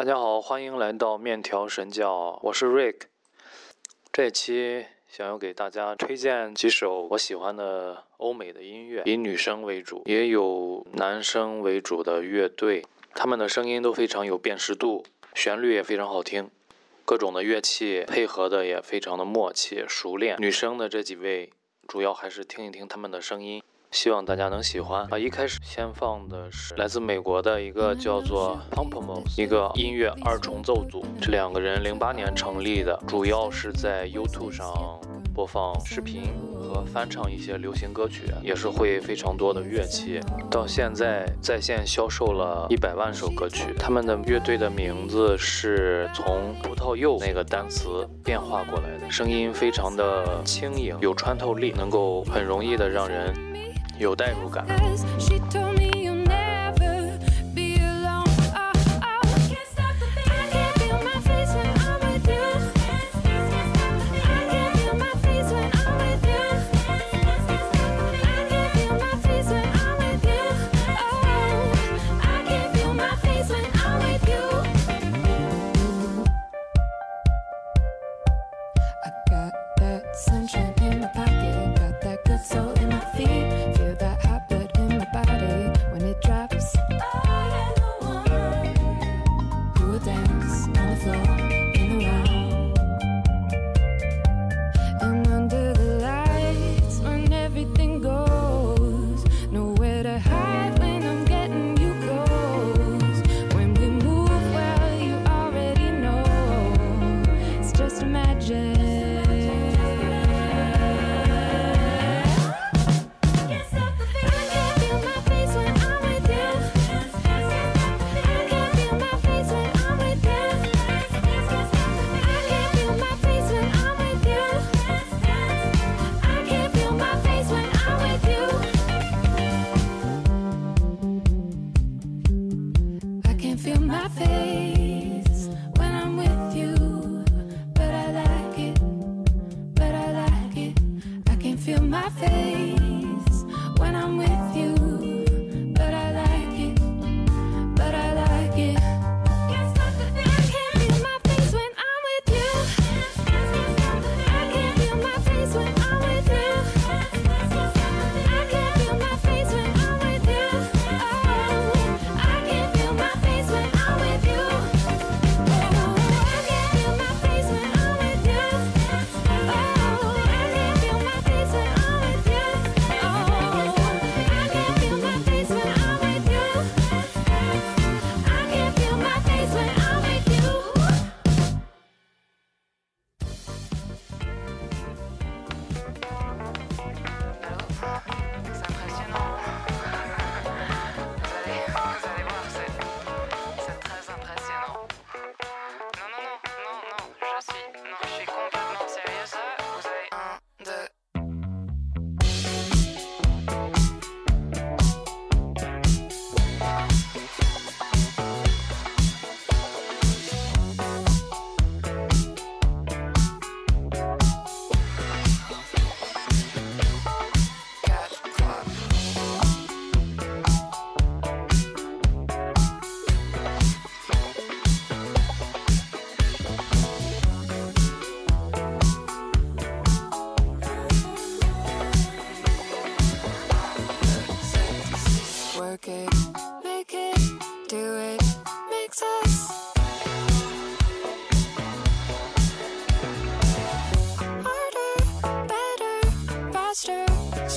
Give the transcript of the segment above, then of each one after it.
大家好，欢迎来到面条神教，我是 Rick。这期想要给大家推荐几首我喜欢的欧美的音乐，以女生为主，也有男生为主的乐队，他们的声音都非常有辨识度，旋律也非常好听，各种的乐器配合的也非常的默契熟练。女生的这几位，主要还是听一听他们的声音。希望大家能喜欢啊！一开始先放的是来自美国的一个叫做 Pompomos 一个音乐二重奏组，这两个人零八年成立的，主要是在 YouTube 上播放视频和翻唱一些流行歌曲，也是会非常多的乐器。到现在在线销售了一百万首歌曲。他们的乐队的名字是从葡萄柚那个单词变化过来的，声音非常的轻盈，有穿透力，能够很容易的让人。有代入感。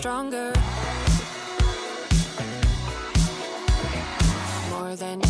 stronger. More than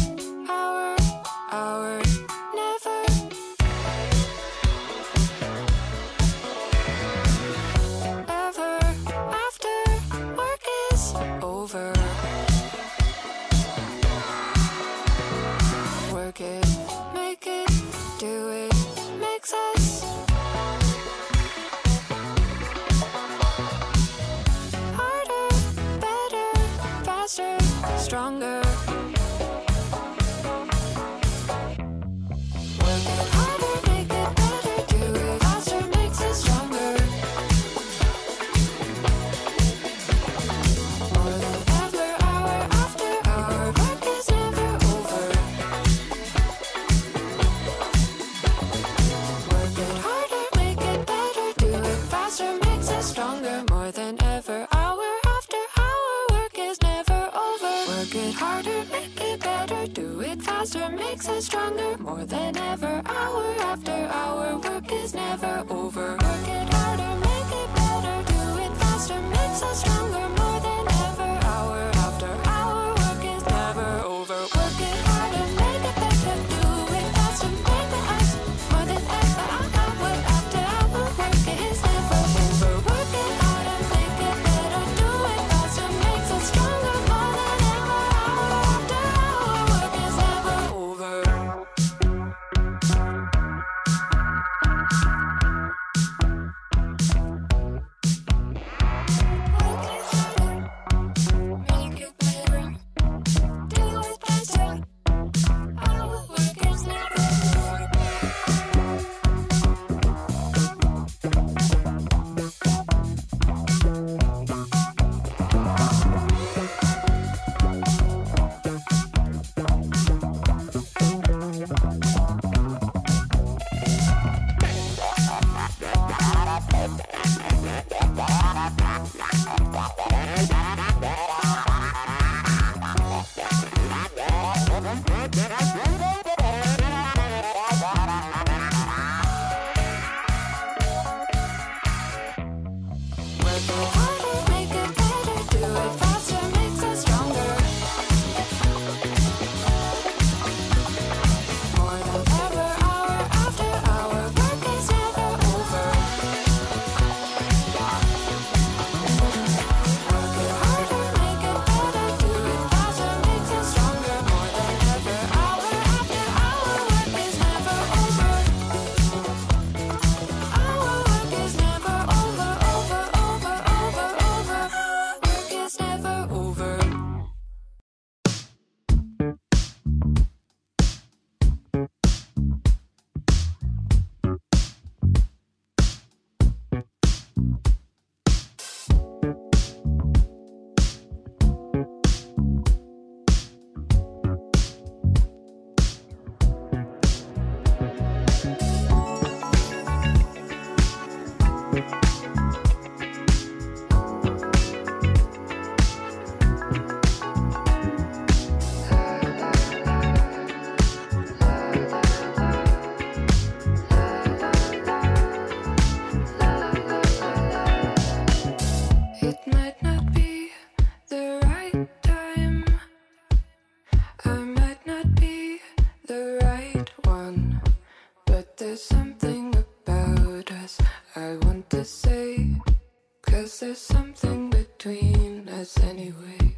There's something between us anyway.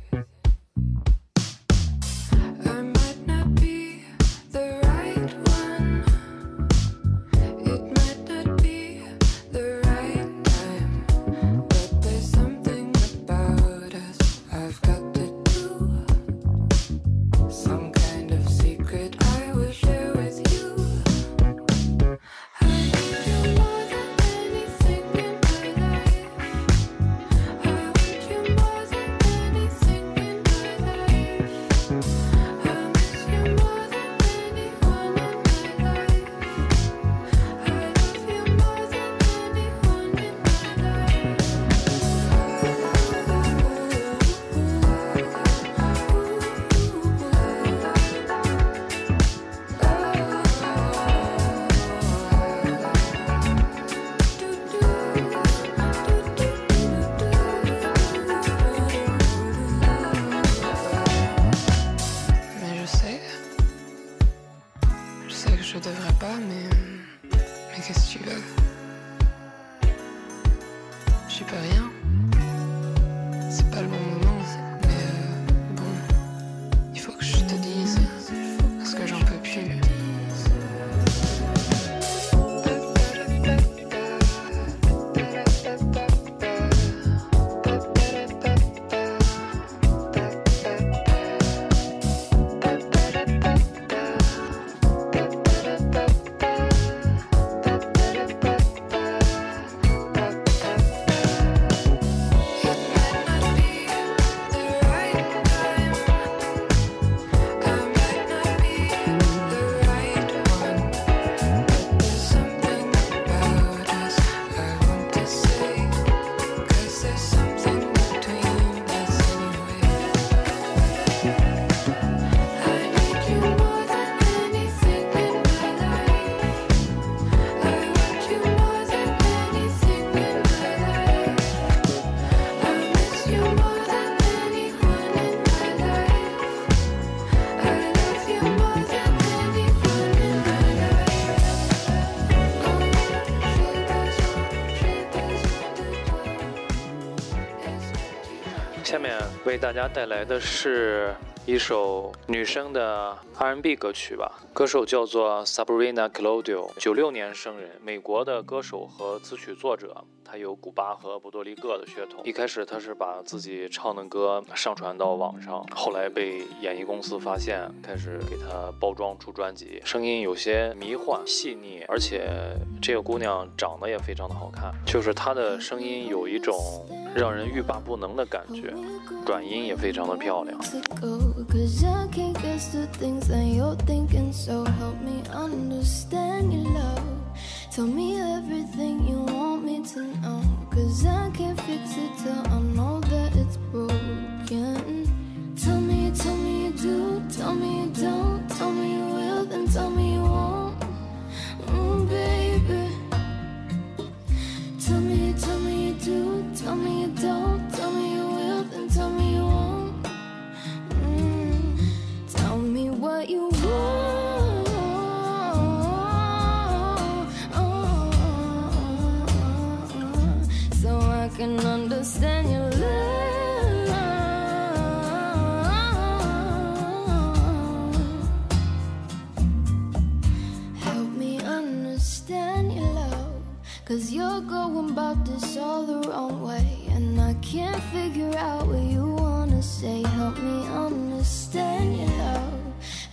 给大家带来的是一首女生的 R&B 歌曲吧，歌手叫做 Sabrina Claudio，九六年生人，美国的歌手和词曲作者。她有古巴和波多黎各的血统。一开始她是把自己唱的歌上传到网上，后来被演艺公司发现，开始给她包装出专辑。声音有些迷幻细腻，而且这个姑娘长得也非常的好看，就是她的声音有一种让人欲罢不能的感觉，转音也非常的漂亮。Cause I can't guess the things that you're thinking So help me understand your love. Tell me everything you want me to know. Cause I can't fix it till I know that it's broken. Tell me, tell me you do Tell me you don't Tell me you will, then tell me you won't. Mm, baby. Tell me, tell me you do Tell me you don't Tell me you will, then tell me you want. So I can understand your love. Help me understand your love. Cause you're going about this all the wrong way. And I can't figure out what you wanna say. Help me understand your.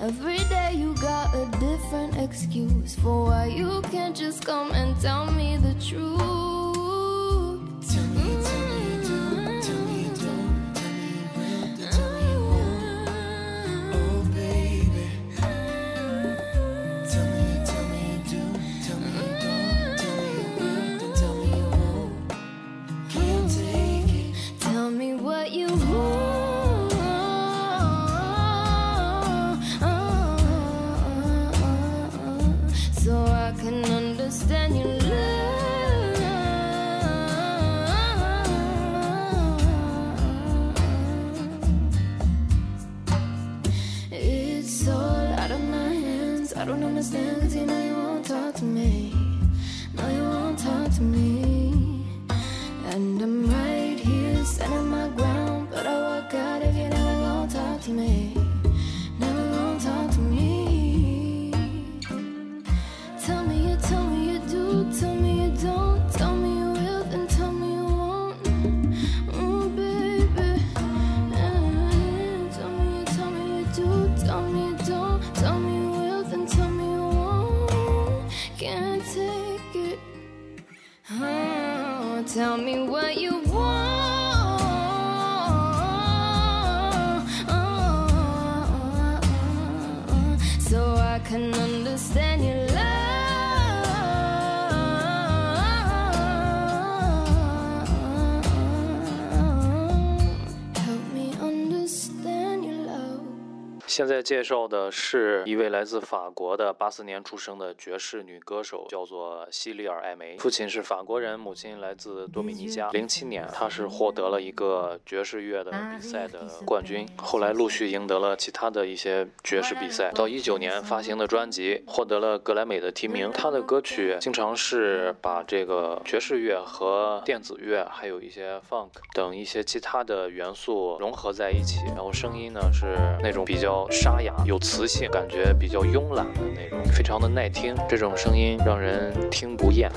Every day you got a different excuse for why you can't just come and tell me the truth. Can understand your 现在介绍的是一位来自法国的八四年出生的爵士女歌手，叫做西里尔·艾梅。父亲是法国人，母亲来自多米尼加。零七年，她是获得了一个爵士乐的比赛的冠军，后来陆续赢得了其他的一些爵士比赛。到一九年发行的专辑获得了格莱美的提名。她的歌曲经常是把这个爵士乐和电子乐，还有一些 funk 等一些其他的元素融合在一起，然后声音呢是那种比较沙哑、有磁性，感觉比较慵懒的那种，非常的耐听。这种声音让人听不厌。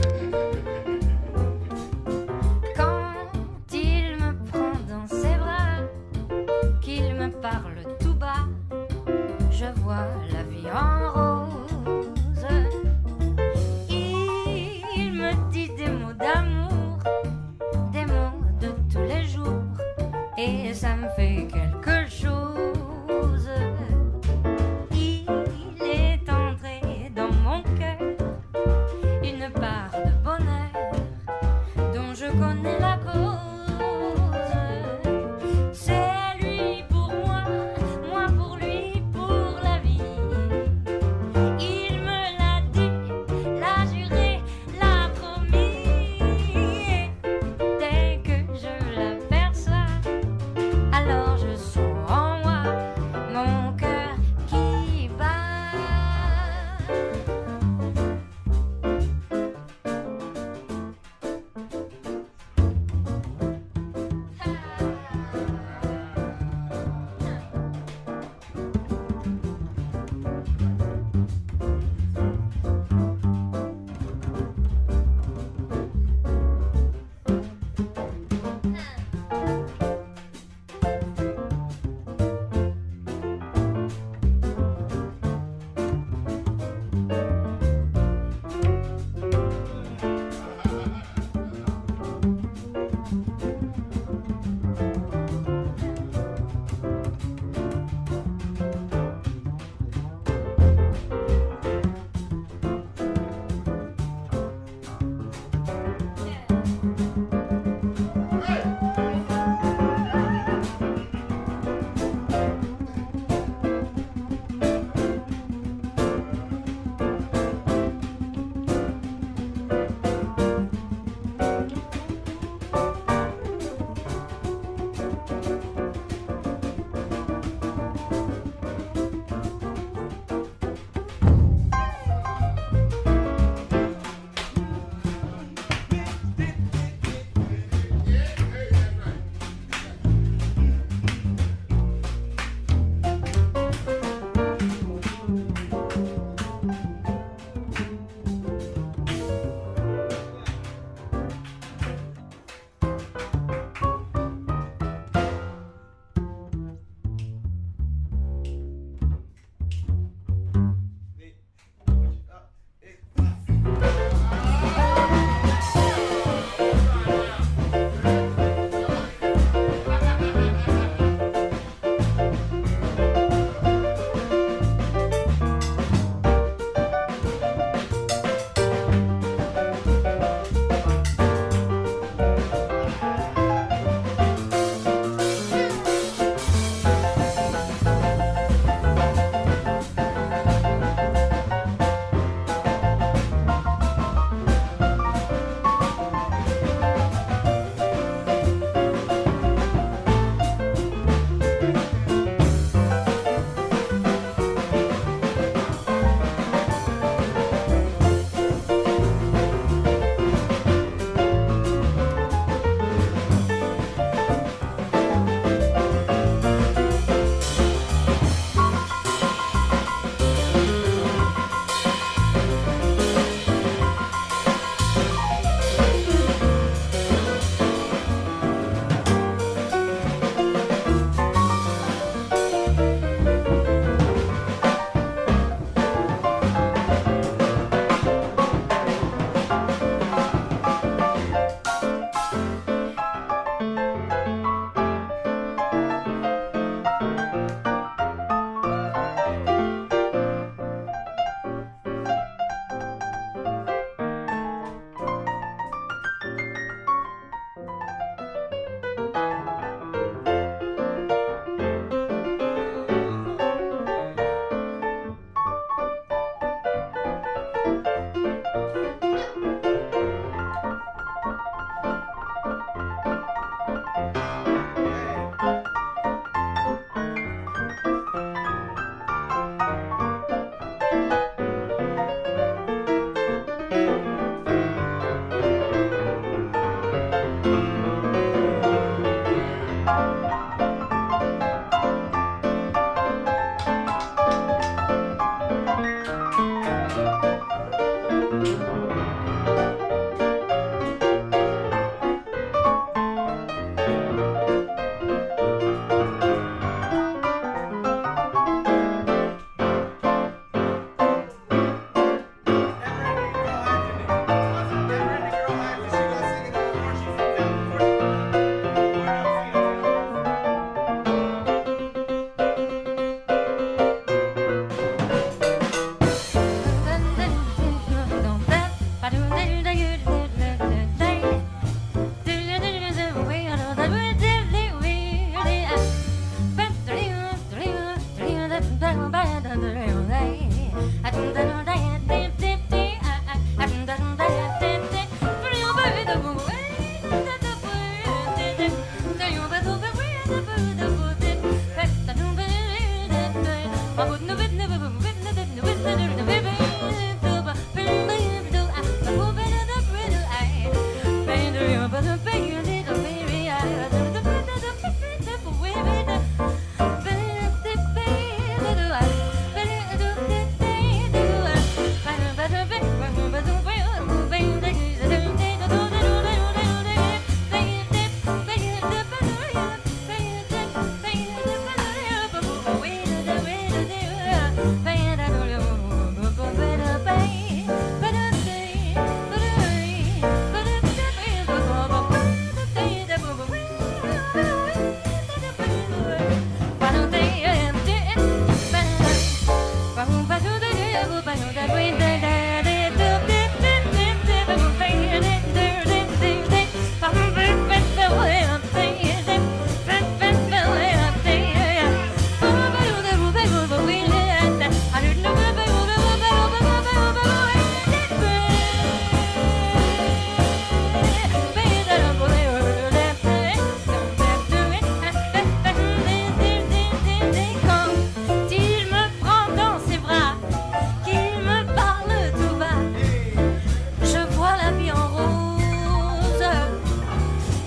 and it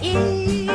You.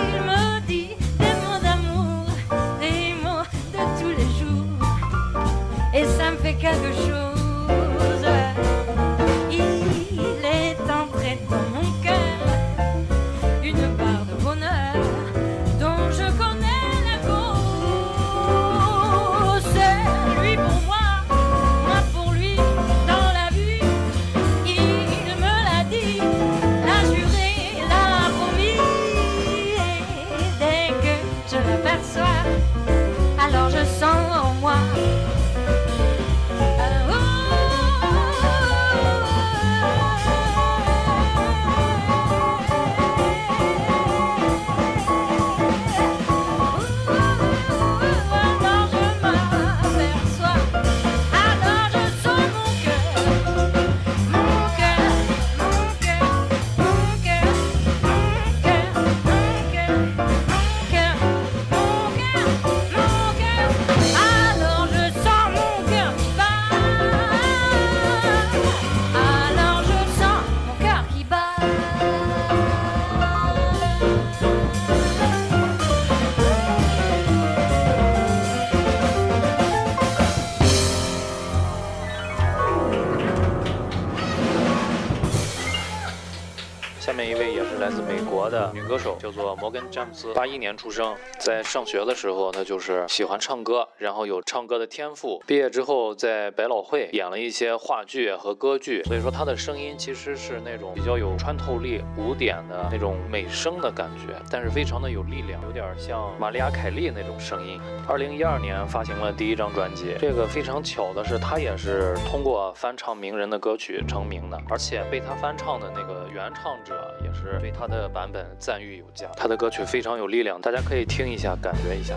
来自美国的女歌手，叫做摩根·詹姆斯，八一年出生。在上学的时候，她就是喜欢唱歌，然后有唱歌的天赋。毕业之后，在百老汇演了一些话剧和歌剧，所以说她的声音其实是那种比较有穿透力、古典的那种美声的感觉，但是非常的有力量，有点像玛丽亚·凯莉那种声音。二零一二年发行了第一张专辑，这个非常巧的是，她也是通过翻唱名人的歌曲成名的，而且被她翻唱的那个原唱者也是他的版本赞誉有加。他的歌曲非常有力量，大家可以听一下，感觉一下。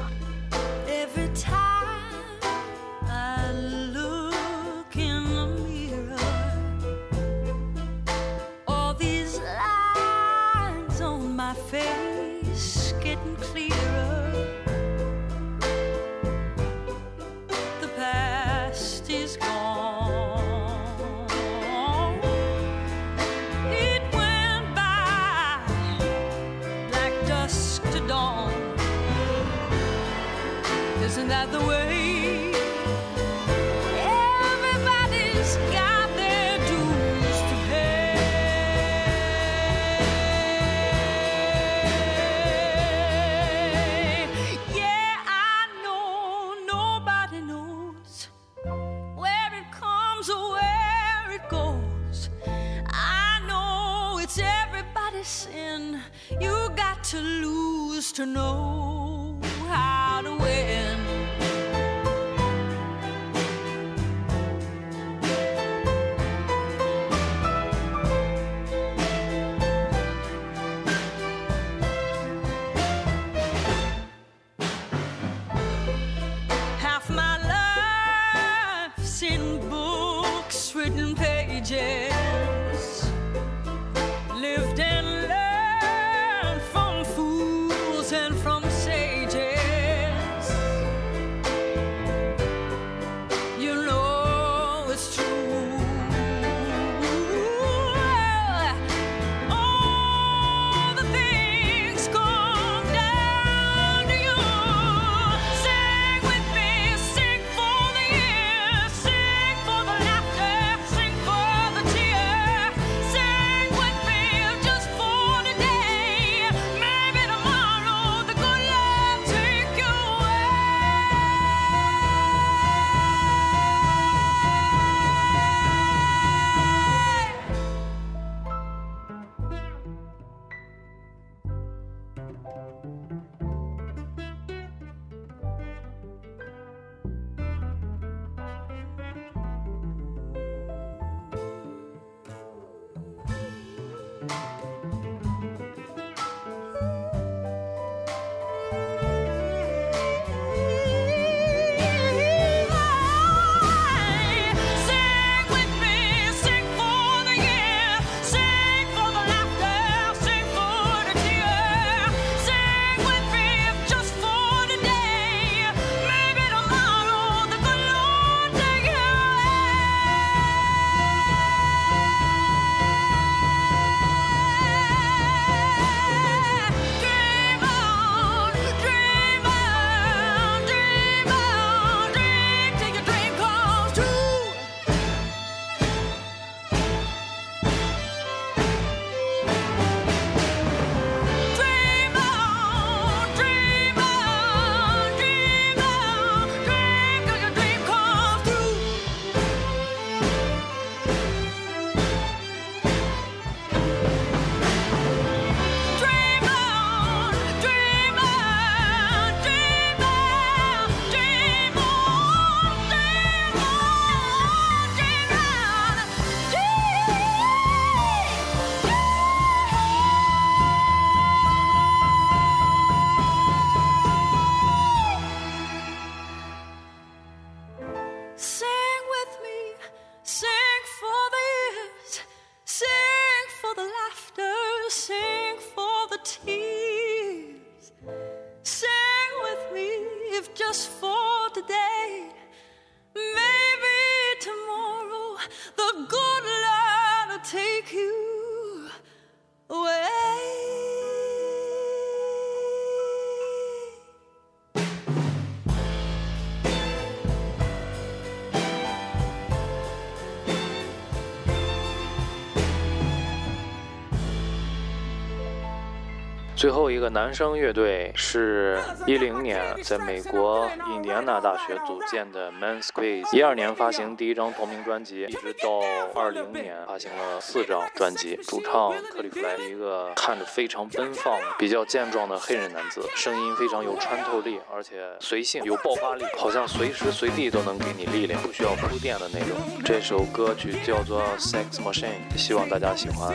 Know 最后一个男生乐队是一零年在美国印第安纳大学组建的 Man Squeeze，一二年发行第一张同名专辑，一直到二零年发行了四张专辑。主唱克利夫莱一个看着非常奔放、比较健壮的黑人男子，声音非常有穿透力，而且随性有爆发力，好像随时随地都能给你力量，不需要铺垫的那种。这首歌曲叫做《Sex Machine》，希望大家喜欢。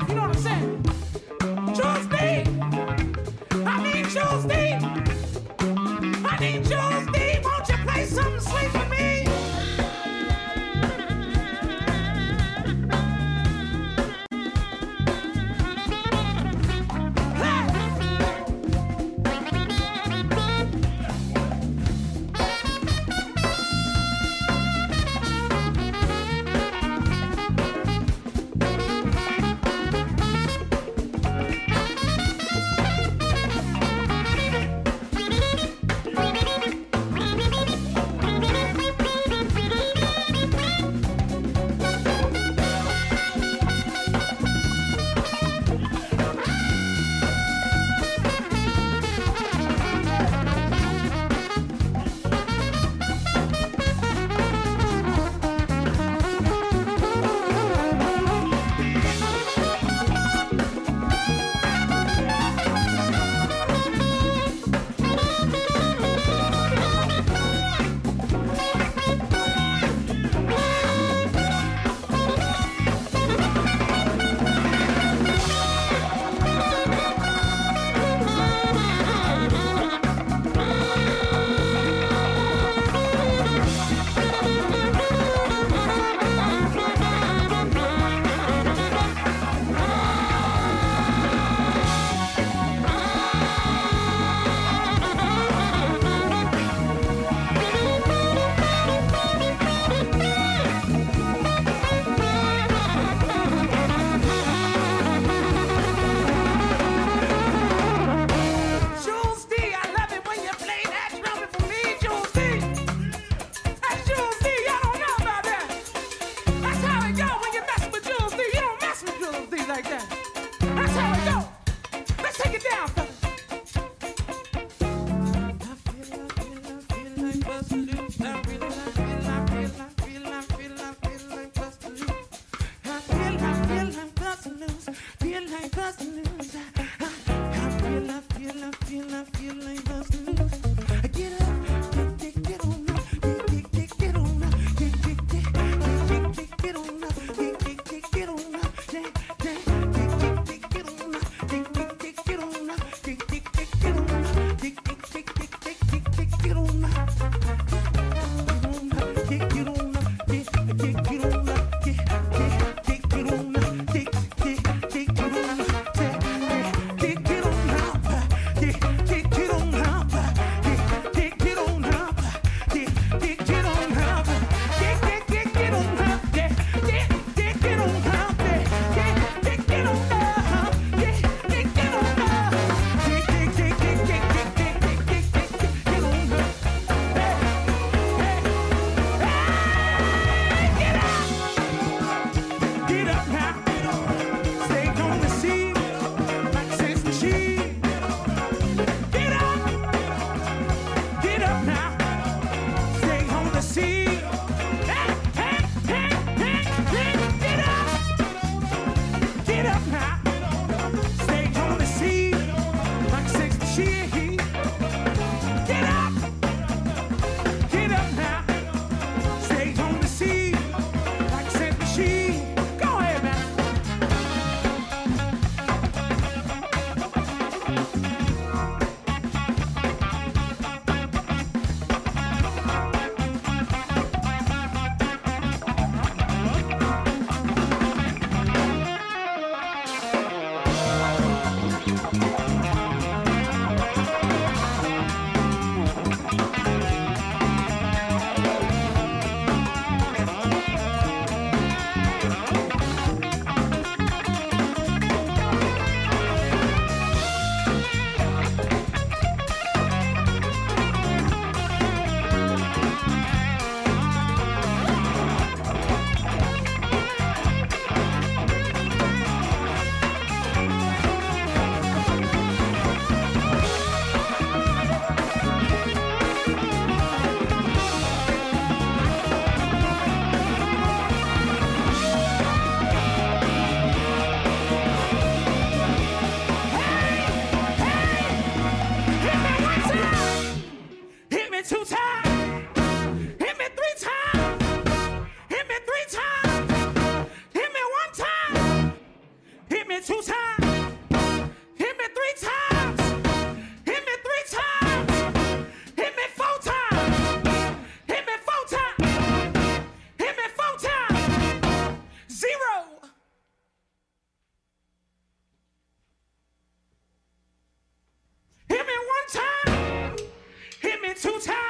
two times.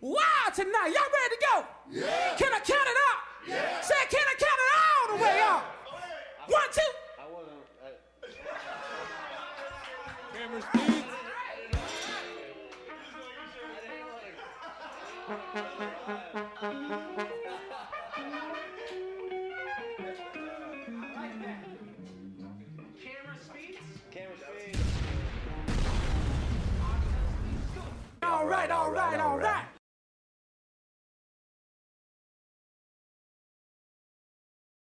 wild tonight. Y'all ready to go? Yeah. Can I count it out? Yeah. Say, can I count it all the yeah. way One, two. I wanna. Camera speed. all right, all right, all right.